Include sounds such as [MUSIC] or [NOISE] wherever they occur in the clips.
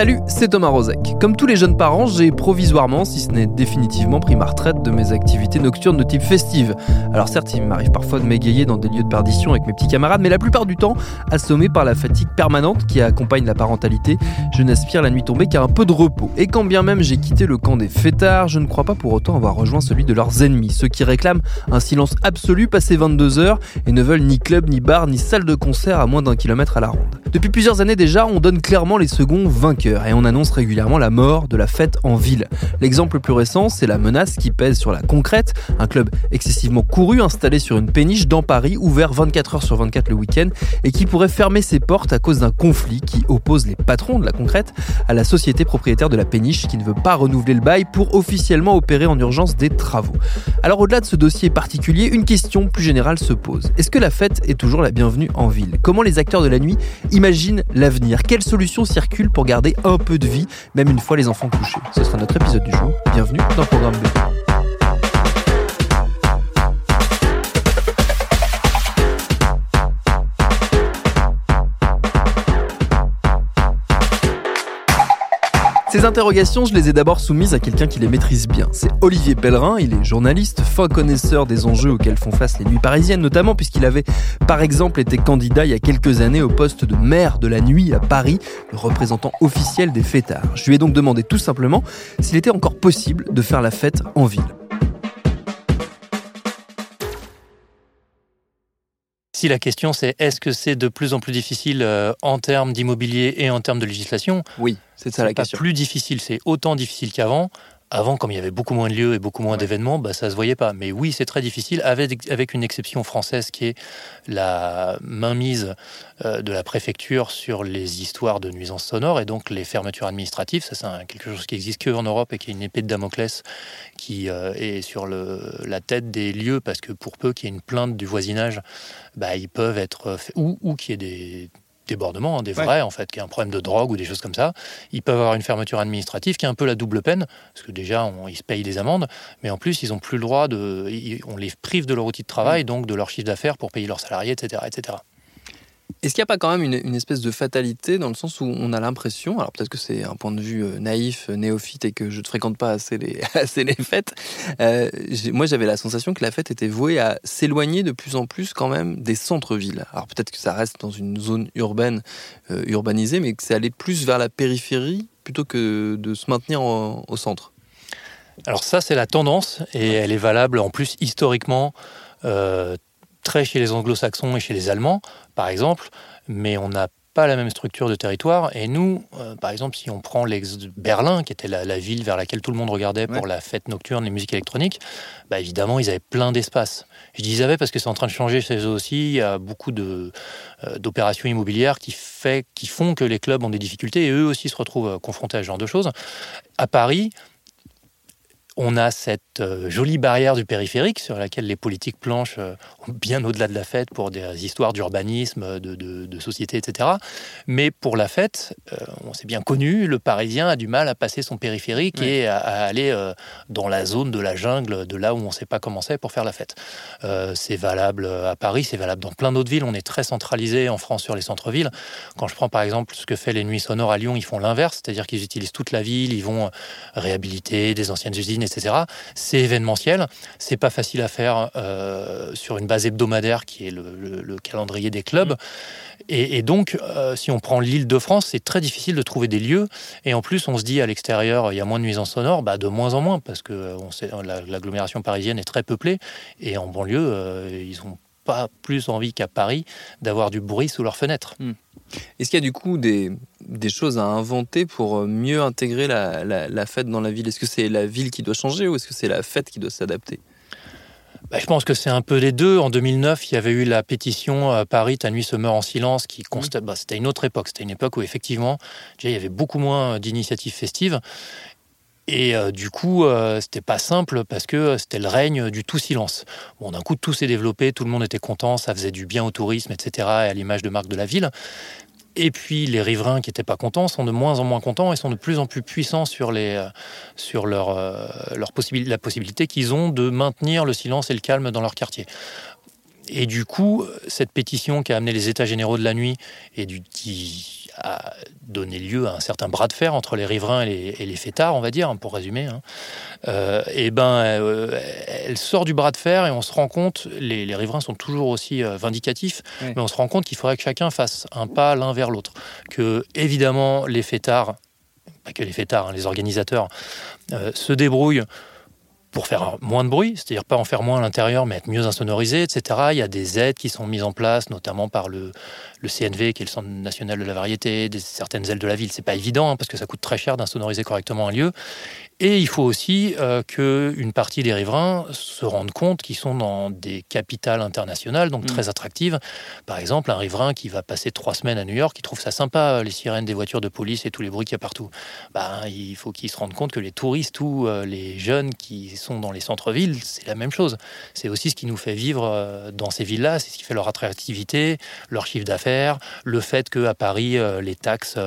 Salut, c'est Thomas Rozek. Comme tous les jeunes parents, j'ai provisoirement, si ce n'est définitivement, pris ma retraite de mes activités nocturnes de type festive. Alors certes, il m'arrive parfois de m'égayer dans des lieux de perdition avec mes petits camarades, mais la plupart du temps, assommé par la fatigue permanente qui accompagne la parentalité, je n'aspire la nuit tombée qu'à un peu de repos. Et quand bien même j'ai quitté le camp des fêtards, je ne crois pas pour autant avoir rejoint celui de leurs ennemis, ceux qui réclament un silence absolu passé 22 heures et ne veulent ni club, ni bar, ni salle de concert à moins d'un kilomètre à la ronde. Depuis plusieurs années déjà, on donne clairement les seconds vainqueurs et on annonce régulièrement la mort de la fête en ville. L'exemple le plus récent, c'est la menace qui pèse sur la Concrète, un club excessivement couru installé sur une péniche dans Paris, ouvert 24 heures sur 24 le week-end et qui pourrait fermer ses portes à cause d'un conflit qui oppose les patrons de la Concrète à la société propriétaire de la péniche qui ne veut pas renouveler le bail pour officiellement opérer en urgence des travaux. Alors au-delà de ce dossier particulier, une question plus générale se pose. Est-ce que la fête est toujours la bienvenue en ville? Comment les acteurs de la nuit imaginent l'avenir? Quelles solutions circulent pour garder un peu de vie, même une fois les enfants couchés Ce sera notre épisode du jour. Bienvenue dans le programme B. Ces interrogations, je les ai d'abord soumises à quelqu'un qui les maîtrise bien. C'est Olivier Pellerin, il est journaliste, fin connaisseur des enjeux auxquels font face les nuits parisiennes, notamment puisqu'il avait par exemple été candidat il y a quelques années au poste de maire de la nuit à Paris, le représentant officiel des fêtards. Je lui ai donc demandé tout simplement s'il était encore possible de faire la fête en ville. Si la question c'est est-ce que c'est de plus en plus difficile euh, en termes d'immobilier et en termes de législation Oui, c'est ça la pas question. plus difficile, c'est autant difficile qu'avant. Avant, comme il y avait beaucoup moins de lieux et beaucoup moins d'événements, bah, ça se voyait pas. Mais oui, c'est très difficile, avec, avec une exception française qui est la mainmise euh, de la préfecture sur les histoires de nuisances sonores et donc les fermetures administratives. Ça, c'est quelque chose qui existe que en Europe et qui est une épée de Damoclès qui euh, est sur le, la tête des lieux parce que pour peu qu'il y ait une plainte du voisinage, bah, ils peuvent être faits- ou, ou qu'il y ait des débordements, hein, des Ouais. vrais en fait, qu'il y ait un problème de drogue ou des choses comme ça. Ils peuvent avoir une fermeture administrative qui est un peu la double peine, parce que déjà, on- ils se payent des amendes, mais en plus, ils n'ont plus le droit de. ils- on les prive de leur outil de travail, donc de leur chiffre d'affaires pour payer leurs salariés, etc. etc. Est-ce qu'il n'y a pas quand même une, une espèce de fatalité dans le sens où on a l'impression, alors peut-être que c'est un point de vue euh, naïf, euh, néophyte et que je ne fréquente pas assez les, [LAUGHS] assez les fêtes, euh, moi j'avais la sensation que la fête était vouée à s'éloigner de plus en plus quand même des centres-villes. Alors peut-être que ça reste dans une zone urbaine, euh, urbanisée, mais que c'est aller plus vers la périphérie plutôt que de se maintenir en- au centre. Alors ça, c'est la tendance, et elle est valable en plus historiquement, euh, très chez les anglo-saxons et chez les allemands, par exemple, mais on n'a pas la même structure de territoire. Et nous, euh, par exemple, si on prend l'ex Berlin, qui était la, la ville vers laquelle tout le monde regardait pour Ouais. la fête nocturne, les musiques électroniques, bah évidemment, ils avaient plein d'espace. Je dis ils avaient parce que c'est en train de changer chez eux aussi. Il y a beaucoup euh, d'opérations immobilières qui, fait, qui font que les clubs ont des difficultés et eux aussi se retrouvent euh, confrontés à ce genre de choses. À Paris, on a cette euh, jolie barrière du périphérique sur laquelle les politiques planchent euh, bien au-delà de la fête pour des histoires d'urbanisme, de, de- de société, etc. Mais pour la fête, euh, on s'est bien connu, le Parisien a du mal à passer son périphérique et à, à aller dans la zone de la jungle, de là où on ne sait pas comment c'est pour faire la fête. C'est valable à Paris, c'est valable dans plein d'autres villes. On est très centralisé en France sur les centres-villes. Quand je prends par exemple ce que fait les Nuits Sonores à Lyon, ils font l'inverse, c'est-à-dire qu'ils utilisent toute la ville, ils vont réhabiliter des anciennes usines, etc. C'est événementiel, c'est pas facile à faire euh, sur une base hebdomadaire qui est le, le- le calendrier des clubs. Et, et donc, euh, si on prend l'île de France, c'est très difficile de trouver des lieux. Et en plus, on se dit à l'extérieur, il y a moins de nuisances sonores, bah, de moins en moins, parce que euh, l'agglomération parisienne est très peuplée. Et en banlieue, ils ont pas plus envie qu'à Paris d'avoir du bruit sous leurs fenêtres. Est-ce qu'il y a du coup des, des, choses à inventer pour mieux intégrer la, la fête dans la ville? Est-ce que c'est la ville qui doit changer ou est-ce que c'est la fête qui doit s'adapter? Bah, je pense que c'est un peu les deux. En 2009, il y avait eu la pétition à Paris, Ta nuit se meurt en silence, qui constate. Bah, c'était une autre époque. C'était une époque où effectivement, déjà, il y avait beaucoup moins d'initiatives festives. Et euh, du coup, euh, c'était pas simple parce que c'était le règne du tout silence. Bon, d'un coup, tout s'est développé, tout le monde était content, ça faisait du bien au tourisme, etc., et à l'image de marque de la ville. Et puis les riverains qui n'étaient pas contents sont de moins en moins contents et sont de plus en plus puissants sur, les, euh, sur leur, euh, leur la possibilité qu'ils ont de maintenir le silence et le calme dans leur quartier. Et du coup, cette pétition qui a amené les États généraux de la nuit et du, qui a donné lieu à un certain bras de fer entre les riverains et les, fêtards, on va dire, pour résumer, hein. euh, et ben, euh, elle sort du bras de fer et on se rend compte, les, riverains sont toujours aussi euh, vindicatifs, mais on se rend compte qu'il faudrait que chacun fasse un pas l'un vers l'autre. Que, évidemment, les fêtards, pas que les fêtards, hein, les organisateurs, se débrouillent pour faire moins de bruit, c'est-à-dire pas en faire moins à l'intérieur, mais être mieux insonorisé, etc. Il y a des aides qui sont mises en place, notamment par le, le CNV, qui est le Centre national de la variété, des, certaines ailes de la ville. C'est pas évident, hein, parce que ça coûte très cher d'insonoriser correctement un lieu. Et il faut aussi euh, qu'une partie des riverains se rendent compte qu'ils sont dans des capitales internationales, donc mm. très attractives. Par exemple, un riverain qui va passer trois semaines à New York, qui trouve ça sympa, les sirènes des voitures de police et tous les bruits qu'il y a partout. Ben, il faut qu'il se rende compte que les touristes ou euh, les jeunes qui sont dans les centres-villes, c'est la même chose. C'est aussi ce qui nous fait vivre euh, dans ces villes-là, c'est ce qui fait leur attractivité, leur chiffre d'affaires, le fait qu'à Paris, euh, les taxes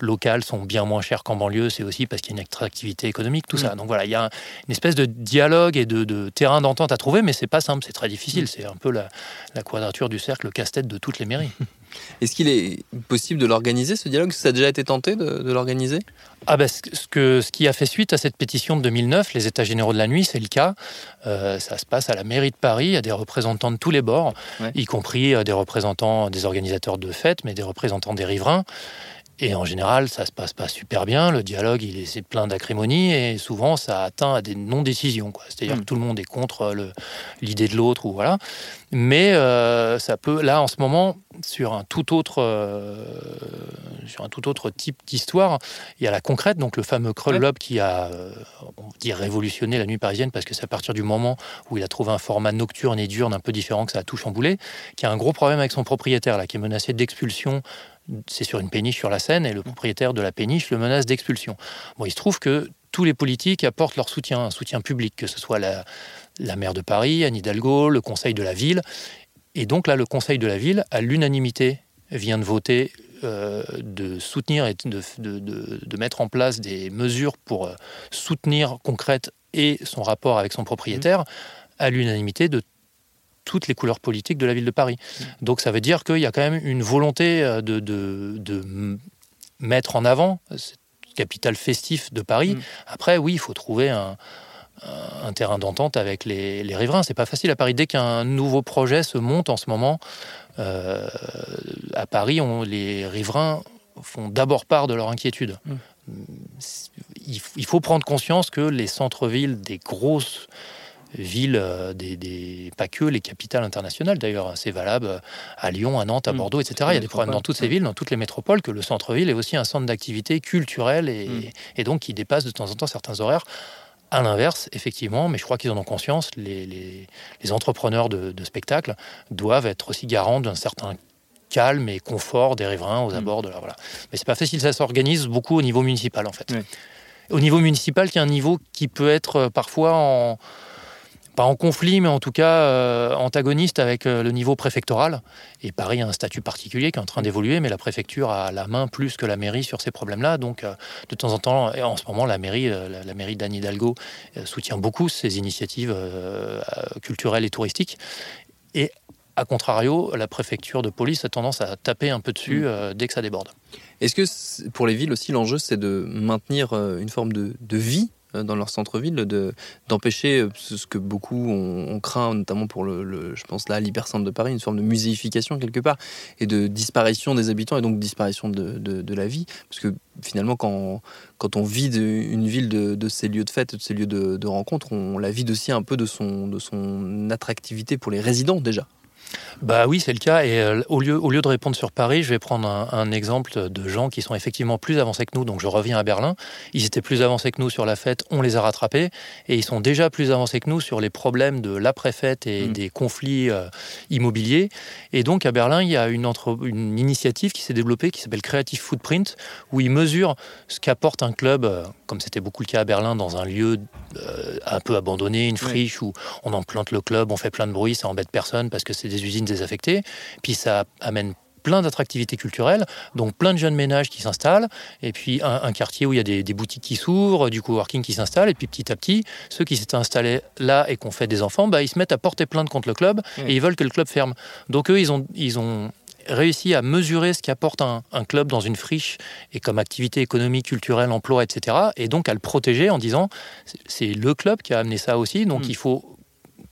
locales sont bien moins chères qu'en banlieue, c'est aussi parce qu'il y a une attractivité économique tout ça. Mm. Donc voilà, il y a une espèce de dialogue et de, terrain d'entente à trouver, mais c'est pas simple, c'est très difficile. Mm. C'est un peu la, quadrature du cercle, le casse-tête de toutes les mairies. [LAUGHS] Est-ce qu'il est possible de l'organiser, ce dialogue? Ça a déjà été tenté de, l'organiser? Ah ben, ce, que, ce qui a fait suite à cette pétition de 2009, les États généraux de la nuit, c'est le cas. Euh, ça se passe à la mairie de Paris, il y a des représentants de tous les bords, y compris euh, des représentants des organisateurs de fêtes, mais des représentants des riverains. Et en général, ça se passe pas super bien. Le dialogue, il est plein d'acrimonie et souvent, ça atteint à des non-décisions. C'est-à-dire hmm. que tout le monde est contre l'idée de l'autre ou voilà. Mais euh, ça peut, là, en ce moment, sur un tout autre, euh, sur un tout autre type d'histoire, il y a la concrète, donc le fameux Kröll qui a, euh, on dit révolutionné la nuit parisienne parce que c'est à partir du moment où il a trouvé un format nocturne et diurne un peu différent que ça a tout chamboulé, qui a un gros problème avec son propriétaire là, qui est menacé d'expulsion c'est sur une péniche sur la Seine et le propriétaire de la péniche le menace d'expulsion. Bon, il se trouve que tous les politiques apportent leur soutien, un soutien public, que ce soit la, maire de Paris, Anne Hidalgo, le conseil de la ville. Et donc là, le conseil de la ville, à l'unanimité, vient de voter euh, de soutenir et de, de, mettre en place des mesures pour euh, soutenir concrète et son rapport avec son propriétaire, à l'unanimité de toutes les couleurs politiques de la ville de Paris. Mm. Donc ça veut dire qu'il y a quand même une volonté euh, de, de, mettre en avant cette capitale festif de Paris. Mm. Après, oui, il faut trouver un, un terrain d'entente avec les, les riverains. C'est pas facile à Paris. Dès qu'un nouveau projet se monte en ce moment, euh, à Paris, on, les riverains font d'abord part de leur inquiétude. Mm. il, faut prendre conscience que les centres-villes des grosses villes, euh, des, pas que les capitales internationales d'ailleurs, hein. c'est valable euh, à Lyon, à Nantes, à mm. Bordeaux, etc. Il y a des problèmes dans toutes ces villes, dans toutes les métropoles, que le centre-ville est aussi un centre d'activité culturelle et, mm. donc qui dépasse de temps en temps certains horaires. À l'inverse, effectivement, mais je crois qu'ils en ont conscience, les, entrepreneurs de, spectacles doivent être aussi garants d'un certain calme et confort des riverains aux mm. abords de la. Voilà. Mais c'est pas facile, ça s'organise beaucoup au niveau municipal en fait. Au niveau municipal, qui est un niveau qui peut être euh, parfois en pas en conflit, mais en tout cas euh, antagoniste avec euh, le niveau préfectoral. Et Paris a un statut particulier qui est en train d'évoluer, mais la préfecture a la main plus que la mairie sur ces problèmes-là. Donc, euh, de temps en temps, et en ce moment, la mairie, la, mairie d'Anne Hidalgo soutient beaucoup ces initiatives culturelles et touristiques. Et a contrario, la préfecture de police a tendance à taper un peu dessus mmh. dès que ça déborde. Est-ce que pour les villes aussi, l'enjeu, c'est de maintenir une forme de, de vie dans leur centre-ville, de, d'empêcher euh, ce que beaucoup ont, craint, notamment pour le, je pense là, l'hypercentre de Paris, une forme de muséification quelque part, et de disparition des habitants, et donc disparition de, de, la vie. Parce que finalement, quand, quand on vide une ville de, de ses lieux de fête, de ses lieux de, rencontre, on la vide aussi un peu de son, de son attractivité pour les résidents déjà. Bah oui, c'est le cas. Et euh, au, lieu, au lieu de répondre sur Paris, je vais prendre un, exemple de gens qui sont effectivement plus avancés que nous. Donc je reviens à Berlin. Ils étaient plus avancés que nous sur la fête, on les a rattrapés. Et ils sont déjà plus avancés que nous sur les problèmes de l'après-fête et mm. des conflits euh, immobiliers. Et donc à Berlin, il y a une, entre, une initiative qui s'est développée qui s'appelle Creative Footprint, où ils mesurent ce qu'apporte un club, euh, comme c'était beaucoup le cas à Berlin, dans un lieu un peu abandonné, une friche où on en plante le club, on fait plein de bruit, ça embête personne parce que c'est des usines désaffectés. Puis ça amène plein d'attractivités culturelles, donc plein de jeunes ménages qui s'installent, et puis un, quartier où il y a des, boutiques qui s'ouvrent, du coworking qui s'installe, et puis petit à petit, ceux qui s'étaient installés là et qu'on fait des enfants, bah, ils se mettent à porter plainte contre le club, et ils veulent que le club ferme. Donc eux, ils ont, ils ont réussi à mesurer ce qu'apporte un, un, club dans une friche et comme activité économique, culturelle, emploi, etc. Et donc à le protéger en disant c'est le club qui a amené ça aussi, donc mm. il faut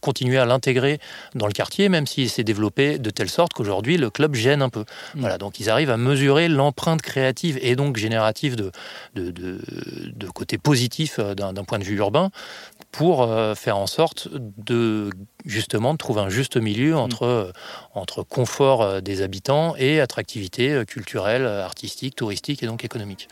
continuer à l'intégrer dans le quartier, même s'il s'est développé de telle sorte qu'aujourd'hui le club gêne un peu. Mm. Voilà, donc ils arrivent à mesurer l'empreinte créative et donc générative de, de, de, côté positif euh, d'un point de vue urbain pour euh, faire en sorte de justement de trouver un juste milieu mm. entre, euh, entre confort des habitants et attractivité culturelle, artistique, touristique et donc économique.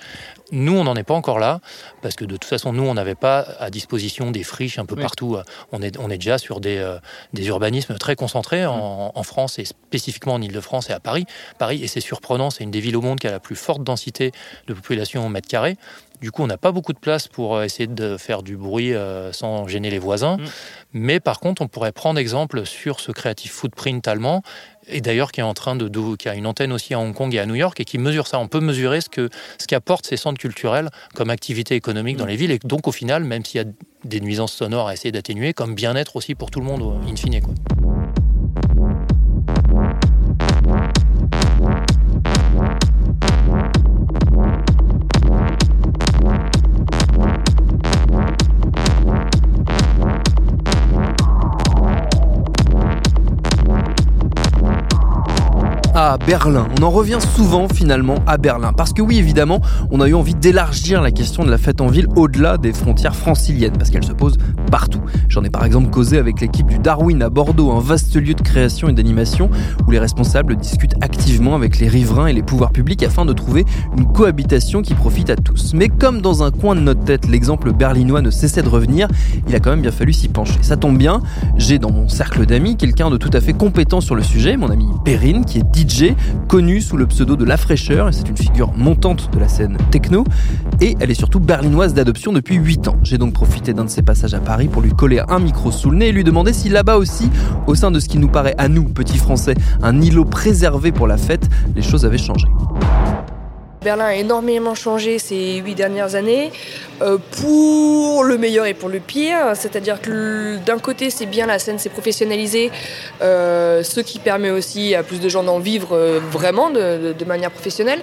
Nous, on n'en est pas encore là, parce que de toute façon, nous, on n'avait pas à disposition des friches un peu partout. On est, on est déjà sur des, euh, des urbanismes très concentrés en, en, France et spécifiquement en Ile-de-France et à Paris. Paris, et c'est surprenant, c'est une des villes au monde qui a la plus forte densité de population au mètre carré. Du coup, on n'a pas beaucoup de place pour euh, essayer de faire du bruit euh, sans gêner les voisins. Mm. Mais par contre, on pourrait prendre exemple sur ce Creative Footprint allemand, et d'ailleurs qui est en train de, qui a une antenne aussi à Hong Kong et à New York, et qui mesure ça. On peut mesurer ce que ce qu'apportent ces centres culturels comme activité économique dans mm. les villes, et donc au final, même s'il y a des nuisances sonores à essayer d'atténuer, comme bien-être aussi pour tout le monde, in fine. Quoi. À Berlin. On en revient souvent finalement à Berlin. Parce que oui, évidemment, on a eu envie d'élargir la question de la fête en ville au-delà des frontières franciliennes, parce qu'elle se pose partout. J'en ai par exemple causé avec l'équipe du Darwin à Bordeaux, un vaste lieu de création et d'animation, où les responsables discutent activement avec les riverains et les pouvoirs publics afin de trouver une cohabitation qui profite à tous. Mais comme dans un coin de notre tête, l'exemple berlinois ne cessait de revenir, il a quand même bien fallu s'y pencher. Ça tombe bien, j'ai dans mon cercle d'amis quelqu'un de tout à fait compétent sur le sujet, mon ami Perrine, qui est Connue sous le pseudo de La Fraîcheur, et c'est une figure montante de la scène techno, et elle est surtout berlinoise d'adoption depuis 8 ans. J'ai donc profité d'un de ses passages à Paris pour lui coller un micro sous le nez et lui demander si là-bas aussi, au sein de ce qui nous paraît à nous, petits Français, un îlot préservé pour la fête, les choses avaient changé. Berlin a énormément changé ces huit dernières années, euh, pour le meilleur et pour le pire. C'est-à-dire que d'un côté, c'est bien, la scène s'est professionnalisée, euh, ce qui permet aussi à plus de gens d'en vivre euh, vraiment de, manière professionnelle.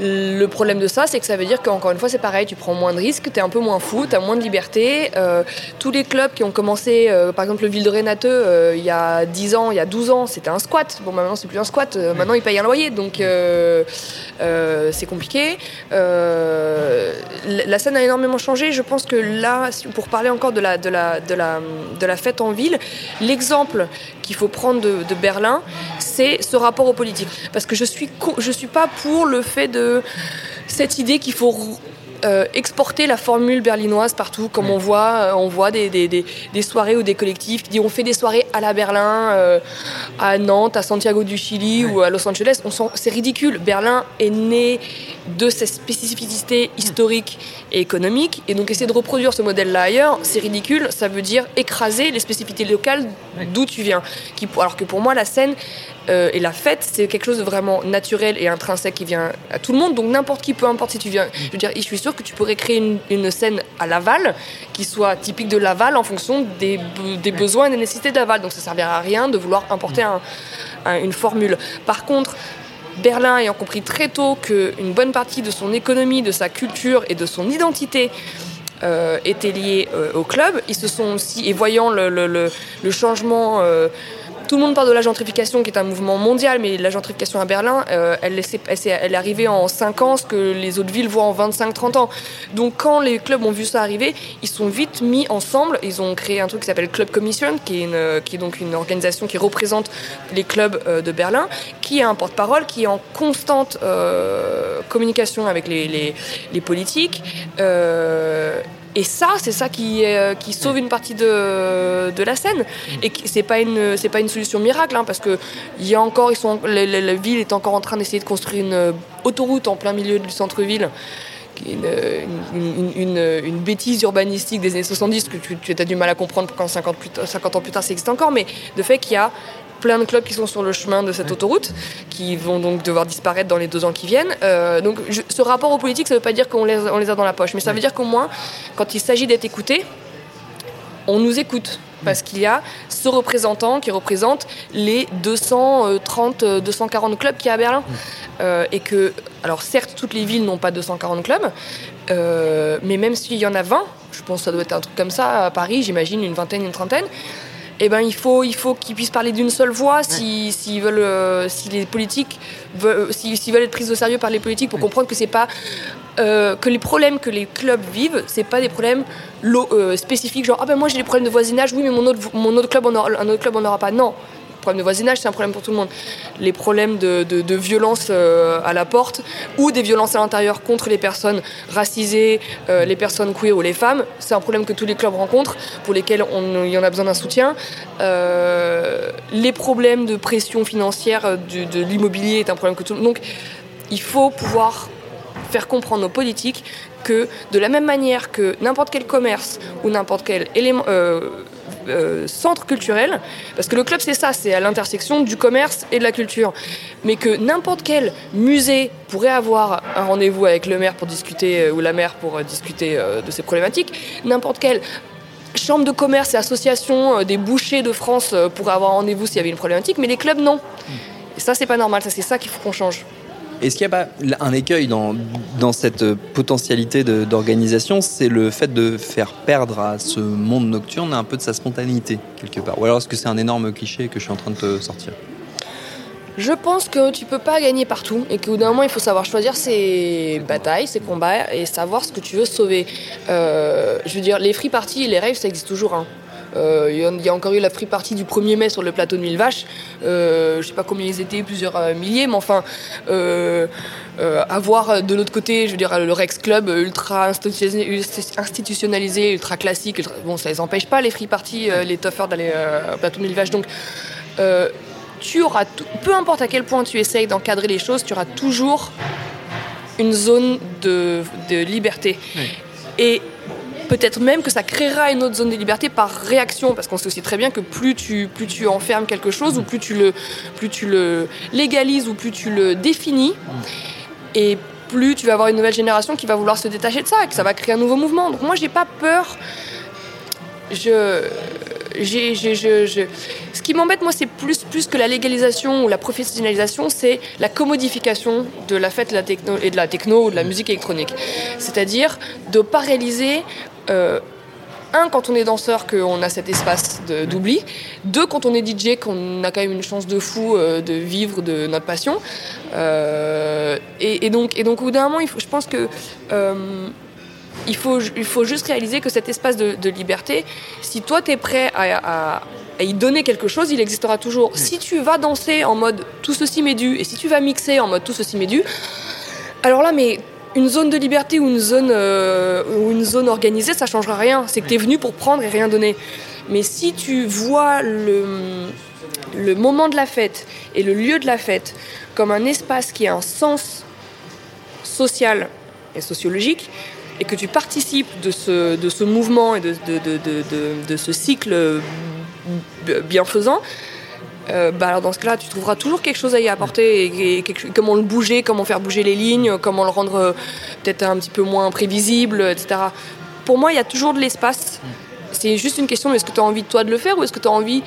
Le problème de ça, c'est que ça veut dire qu'encore une fois, c'est pareil, tu prends moins de risques, tu es un peu moins fou, tu as moins de liberté. tous les clubs qui ont commencé, par exemple le Ville de Rénateux, il y a 10 ans, il y a 12 ans, c'était un squat. Bon, maintenant, c'est plus un squat, maintenant, ils payent un loyer, donc c'est compliqué Euh, la scène a énormément changé. Je pense que là, pour parler encore de la fête en ville, l'exemple qu'il faut prendre de, Berlin, c'est ce rapport aux politiques. Parce que je suis, je suis pas pour le fait de cette idée qu'il faut euh, exporter la formule berlinoise partout, comme on voit, euh, on voit des, des, des, soirées ou des collectifs qui disent on fait des soirées à la Berlin, euh, à Nantes, à Santiago du Chili ou à Los Angeles. C'est ridicule. Berlin est né de ses spécificités historiques et économiques, et donc essayer de reproduire ce modèle-là ailleurs, c'est ridicule. Ça veut dire écraser les spécificités locales d'où tu viens. Qui, alors que pour moi, la scène, euh, et la fête, c'est quelque chose de vraiment naturel et intrinsèque qui vient à tout le monde. Donc n'importe qui, peu importe si tu viens. Je veux dire, je suis sûre que tu pourrais créer une, scène à Laval qui soit typique de Laval en fonction des, besoins et des nécessités de Laval. Donc ça ne servira à rien de vouloir importer une formule. Par contre, Berlin ayant compris très tôt qu'une bonne partie de son économie, de sa culture et de son identité euh, était liée euh, au club, ils se sont aussi, et voyant le, changement tout le monde parle de la gentrification, qui est un mouvement mondial, mais la gentrification à Berlin, euh, elle, est, arrivée en 5 ans, ce que les autres villes voient en 25-30 ans. Donc quand les clubs ont vu ça arriver, ils sont vite mis ensemble. Ils ont créé un truc qui s'appelle Club Commission, qui est, une, est donc une organisation qui représente les clubs euh, de Berlin, qui a un porte-parole, qui est en constante euh, communication avec les politiques. Euh, et ça, c'est ça qui, euh, qui sauve une partie de, de la scène. Et c'est pas une c'est pas une solution miracle, hein, parce que il y a encore, ils sont, la, la, la ville est encore en train d'essayer de construire une autoroute en plein milieu du centre-ville une, une, une, une, bêtise urbanistique des années 70 que tu, tu as du mal à comprendre quand 50, plus, 50 ans plus tard ça existe encore, mais le fait qu'il y a plein de clubs qui sont sur le chemin de cette autoroute, qui vont donc devoir disparaître dans les deux ans qui viennent. Euh, donc je, ce rapport aux politiques, ça ne veut pas dire qu'on les, on les a dans la poche, mais ça veut dire qu'au moins, quand il s'agit d'être écouté, on nous écoute. Parce qu'il y a ce représentant qui représente les 230, 240 clubs qu'il y a à Berlin. Euh, et que, alors certes, toutes les villes n'ont pas 240 clubs, euh, mais même s'il y en a 20, je pense que ça doit être un truc comme ça, à Paris, j'imagine une vingtaine, une trentaine, eh ben, il faut, il faut qu'ils puissent parler d'une seule voix si, s'ils veulent, euh, si les politiques veulent, s'ils si, veulent être pris au sérieux par les politiques pour comprendre que c'est pas euh, que les problèmes que les clubs vivent, c'est pas des problèmes euh, spécifiques genre ah ben moi j'ai des problèmes de voisinage, oui mais mon autre, mon autre club en aura, un autre club en aura pas. Non, problème de voisinage, c'est un problème pour tout le monde. Les problèmes de, violence euh, à la porte ou des violences à l'intérieur contre les personnes racisées, euh, les personnes queer ou les femmes, c'est un problème que tous les clubs rencontrent, pour lesquels il y en a besoin d'un soutien. Euh, les problèmes de pression financière de l'immobilier est un problème que tout le monde. Donc, il faut pouvoir faire comprendre aux politiques que de la même manière que n'importe quel commerce ou n'importe quel élément euh, centre culturel, parce que le club c'est ça, c'est à l'intersection du commerce et de la culture, mais que n'importe quel musée pourrait avoir un rendez-vous avec le maire pour discuter, ou la maire pour discuter de ces problématiques, n'importe quel chambre de commerce et association des bouchers de France pourraient avoir rendez-vous s'il y avait une problématique, mais les clubs non. Et ça c'est pas normal, ça c'est ça qu'il faut qu'on change. Est-ce qu'il n'y a pas un écueil dans, dans cette potentialité d'organisation C'est le fait de faire perdre à ce monde nocturne un peu de sa spontanéité, quelque part? Ou alors est-ce que c'est un énorme cliché que je suis en train de te sortir? Je pense que tu peux pas gagner partout et qu'au d'un moment il faut savoir choisir ses batailles, ses combats et savoir ce que tu veux sauver. Euh, je veux dire, les free parties et les raves ça existe toujours. Hein. Il euh, y a encore eu la free party du 1er mai sur le plateau de Mille Vaches. Euh, je sais pas combien ils étaient, plusieurs euh, milliers, mais enfin, avoir de l'autre côté, je veux dire, le Rex Club ultra institutionnalisé, ultra classique, ultra... bon, ça les empêche pas les free parties, les toughers d'aller au plateau de Mille Vaches. Donc, tu auras, peu importe à quel point tu essayes d'encadrer les choses, tu auras toujours une zone de, de liberté. Oui. Et peut-être même que ça créera une autre zone de liberté par réaction, parce qu'on sait aussi très bien que plus tu, plus tu enfermes quelque chose, ou plus tu, le, plus tu le légalises, ou plus tu le définis, et plus tu vas avoir une nouvelle génération qui va vouloir se détacher de ça, et que ça va créer un nouveau mouvement. Donc moi, j'ai pas peur. Je, j'ai, j'ai, je, je... Ce qui m'embête, moi, c'est plus, plus que la légalisation ou la professionnalisation, c'est la commodification de la fête de la techno, et de la techno ou de la musique électronique. C'est-à-dire de ne pas réaliser euh, un, quand on est danseur, qu'on a cet espace d'oubli. Deux, quand on est DJ, qu'on a quand même une chance de fou euh, de vivre de notre passion. Euh, et, et, donc, et donc, au bout d'un moment, il faut, je pense que il faut, il faut juste réaliser que cet espace de, de liberté, si toi tu es prêt à, à, à, y donner quelque chose, il existera toujours. Oui. Si tu vas danser en mode tout ceci m'est dû, et si tu vas mixer en mode tout ceci m'est dû, alors là, mais une zone de liberté ou une zone, euh, ou une zone organisée, ça changera rien. C'est que tu es venu pour prendre et rien donner. Mais si tu vois le, le moment de la fête et le lieu de la fête comme un espace qui a un sens social et sociologique, et que tu participes de ce, de ce mouvement et de, de, de, de, de ce cycle bienfaisant, euh, bah alors dans ce cas-là, tu trouveras toujours quelque chose à y apporter et, comment le bouger, comment faire bouger les lignes, comment le rendre euh, peut-être un petit peu moins prévisible, etc. Pour moi, il y a toujours de l'espace. C'est juste une question est-ce que tu as envie toi de le faire ou est-ce que tu as envie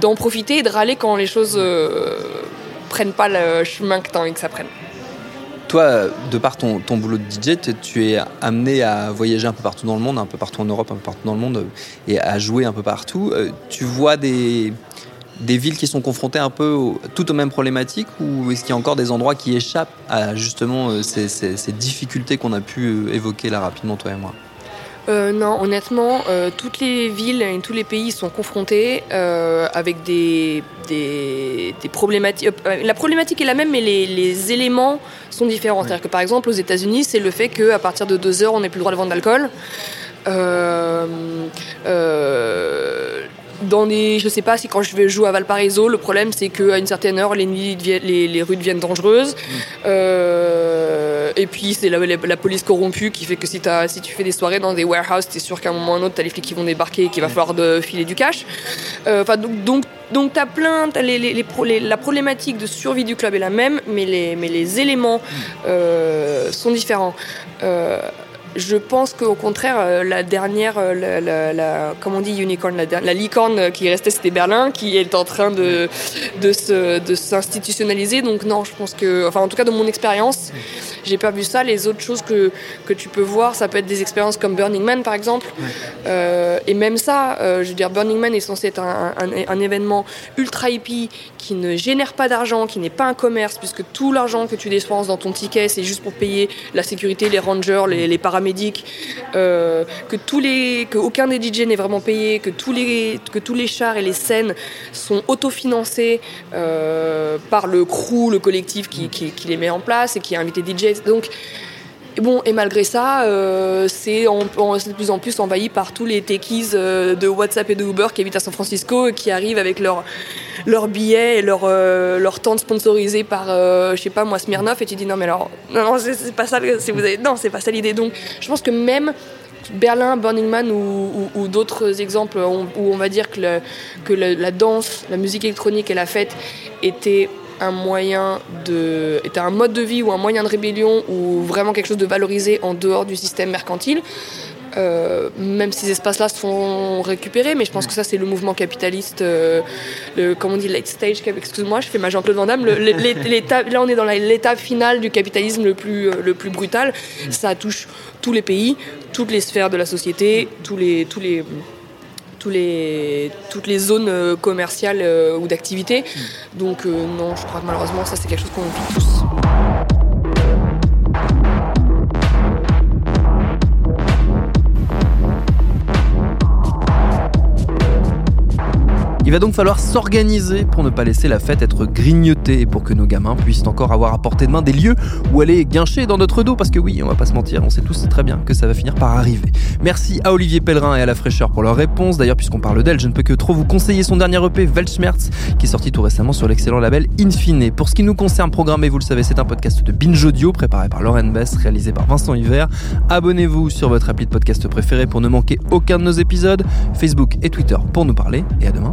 d'en profiter et de râler quand les choses euh, prennent pas le chemin que tu as envie que ça prenne? Toi, de par ton, ton boulot de DJ, tu es amené à voyager un peu partout dans le monde, un peu partout en Europe, un peu partout dans le monde, et à jouer un peu partout. Tu vois des, des villes qui sont confrontées un peu au, tout aux mêmes problématiques ou est-ce qu'il y a encore des endroits qui échappent à justement ces, ces difficultés qu'on a pu évoquer là rapidement, toi et moi? Euh, non, honnêtement, euh, toutes les villes et tous les pays sont confrontés euh, avec des, des, problématiques. la problématique est la même, mais les, éléments sont différents. C'est-à-dire que par exemple, aux États-Unis, c'est le fait qu'à partir de 2 heures, on n'est plus le droit de vendre d'alcool. Dans les, je sais pas si quand je vais jouer à Valparaiso, le problème c'est qu'à une certaine heure, les, les, les rues deviennent dangereuses. Et puis c'est la, police corrompue qui fait que si, as, si tu fais des soirées dans des warehouses, t'es sûr qu'à un moment ou un autre, t'as les flics qui vont débarquer et qu'il va falloir de filer du cash. Euh, donc, donc donc t'as plein, les, les, la problématique de survie du club est la même, mais les, mais les éléments euh, sont différents. Euh, je pense qu'au contraire, euh, la dernière, euh, la, comment on dit unicorn, la, licorne qui restait, c'était Berlin, qui est en train de, de, s'institutionnaliser. Donc non, je pense que, enfin en tout cas de mon expérience, j'ai pas vu ça. Les autres choses que, que tu peux voir, ça peut être des expériences comme Burning Man par exemple. Euh, et même ça, je veux dire, Burning Man est censé être un, un événement ultra hippie qui ne génère pas d'argent, qui n'est pas un commerce, puisque tout l'argent que tu dépenses dans ton ticket, c'est juste pour payer la sécurité, les rangers, les, les euh, que tous les, que aucun des DJ n'est vraiment payé, que tous les, que tous les chars et les scènes sont autofinancés euh, par le crew, le collectif qui, qui, qui, les met en place et qui a invité DJ. Donc et bon, et malgré ça, euh, c'est de plus en plus envahi par tous les techies euh, de WhatsApp et de Uber qui habitent à San Francisco et qui arrivent avec leurs leur billets et leurs euh, leur tentes sponsorisées par, euh, je sais pas moi, Smirnoff. Et tu dis non, mais alors, non, non c'est pas ça, non, c'est pas ça l'idée. Donc, je pense que même Berlin, Burning Man ou, d'autres exemples où on va dire que, que la danse, la musique électronique et la fête étaient un moyen de, était un mode de vie ou un moyen de rébellion ou vraiment quelque chose de valorisé en dehors du système mercantile. Euh, même si ces espaces-là sont récupérés, mais je pense que ça c'est le mouvement capitaliste, euh, le, comment on dit, late stage, excuse-moi, je fais ma Jean-Claude Van Damme, [LAUGHS] là on est dans l'étape finale du capitalisme le plus, euh, le plus brutal, ça touche tous les pays, toutes les sphères de la société, tous les, tous les, les, toutes les zones euh, commerciales euh, ou d'activité. Donc euh, non, je crois que malheureusement ça c'est quelque chose qu'on vit tous. Il va donc falloir s'organiser pour ne pas laisser la fête être grignotée et pour que nos gamins puissent encore avoir à portée de main des lieux où aller guincher dans notre dos parce que oui, on va pas se mentir, on sait tous très bien que ça va finir par arriver. Merci à Olivier Pellerin et à La Fraîcheur pour leur réponse. D'ailleurs, puisqu'on parle d'elle, je ne peux que trop vous conseiller son dernier EP Weltschmerz qui est sorti tout récemment sur l'excellent label Infine. Pour ce qui nous concerne, programmé, vous le savez, c'est un podcast de Binge Audio préparé par Lauren Bess, réalisé par Vincent Hiver. Abonnez-vous sur votre appli de podcast préféré pour ne manquer aucun de nos épisodes, Facebook et Twitter pour nous parler et à demain